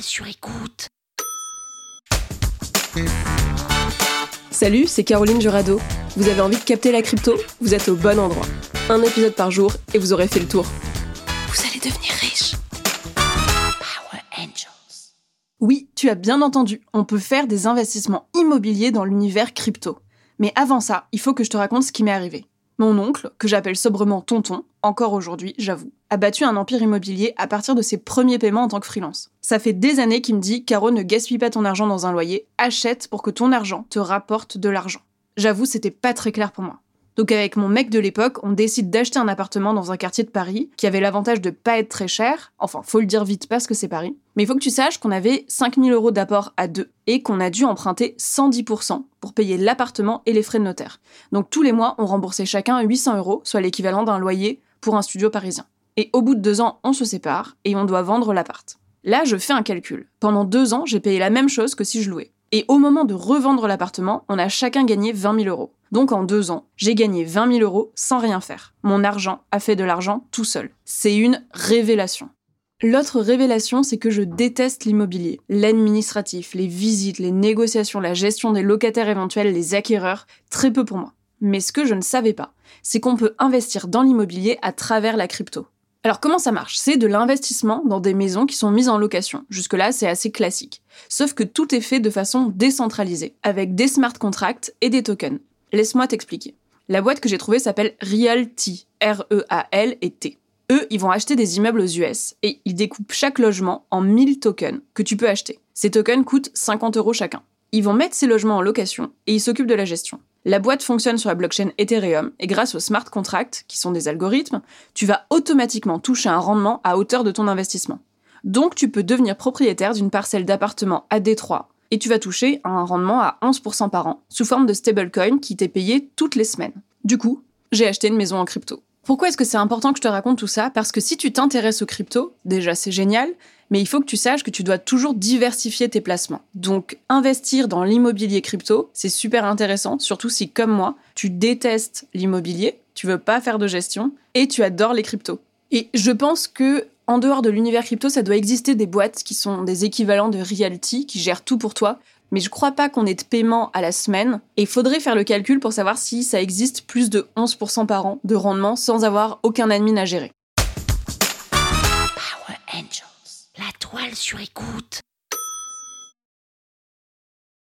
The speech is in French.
Sur écoute. Salut, c'est Caroline Jurado. Vous avez envie de capter la crypto? Vous êtes au bon endroit. Un épisode par jour et vous aurez fait le tour. Vous allez devenir riche. Power Angels. Oui, tu as bien entendu, on peut faire des investissements immobiliers dans l'univers crypto. Mais avant ça, il faut que je te raconte ce qui m'est arrivé. Mon oncle, que j'appelle sobrement Tonton, encore aujourd'hui, j'avoue, a battu un empire immobilier à partir de ses premiers paiements en tant que freelance. Ça fait des années qu'il me dit Caro, ne gaspille pas ton argent dans un loyer, achète pour que ton argent te rapporte de l'argent. J'avoue, c'était pas très clair pour moi. Donc avec mon mec de l'époque, on décide d'acheter un appartement dans un quartier de Paris qui avait l'avantage de pas être très cher. Enfin, faut le dire vite parce que c'est Paris. Mais il faut que tu saches qu'on avait 5000 euros d'apport à deux et qu'on a dû emprunter 110% pour payer l'appartement et les frais de notaire. Donc tous les mois, on remboursait chacun 800 euros, soit l'équivalent d'un loyer pour un studio parisien. Et au bout de deux ans, on se sépare et on doit vendre l'appart. Là, je fais un calcul. Pendant deux ans, j'ai payé la même chose que si je louais. Et au moment de revendre l'appartement, on a chacun gagné 20 000 euros. Donc en deux ans, j'ai gagné 20 000 euros sans rien faire. Mon argent a fait de l'argent tout seul. C'est une révélation. L'autre révélation, c'est que je déteste l'immobilier. L'administratif, les visites, les négociations, la gestion des locataires éventuels, les acquéreurs, très peu pour moi. Mais ce que je ne savais pas, c'est qu'on peut investir dans l'immobilier à travers la crypto. Alors comment ça marche? C'est de l'investissement dans des maisons qui sont mises en location. Jusque-là, c'est assez classique. Sauf que tout est fait de façon décentralisée, avec des smart contracts et des tokens. Laisse-moi t'expliquer. La boîte que j'ai trouvée s'appelle Realty, R-E-A-L et T. Eux, ils vont acheter des immeubles aux US et ils découpent chaque logement en 1000 tokens que tu peux acheter. Ces tokens coûtent 50 euros chacun. Ils vont mettre ces logements en location et ils s'occupent de la gestion. La boîte fonctionne sur la blockchain Ethereum et grâce aux smart contracts, qui sont des algorithmes, tu vas automatiquement toucher un rendement à hauteur de ton investissement. Donc tu peux devenir propriétaire d'une parcelle d'appartement à Détroit et tu vas toucher un rendement à 11% par an sous forme de stablecoin qui t'est payé toutes les semaines. Du coup, j'ai acheté une maison en crypto. Pourquoi est-ce que c'est important que je te raconte tout ça? Parce que si tu t'intéresses aux crypto, déjà c'est génial, mais il faut que tu saches que tu dois toujours diversifier tes placements. Donc investir dans l'immobilier crypto, c'est super intéressant, surtout si comme moi, tu détestes l'immobilier, tu veux pas faire de gestion et tu adores les cryptos. Et je pense que en dehors de l'univers crypto, ça doit exister des boîtes qui sont des équivalents de Realty qui gèrent tout pour toi mais je crois pas qu'on ait de paiement à la semaine. Et il faudrait faire le calcul pour savoir si ça existe plus de 11% par an de rendement sans avoir aucun admin à gérer. Power Angels. La toile sur écoute.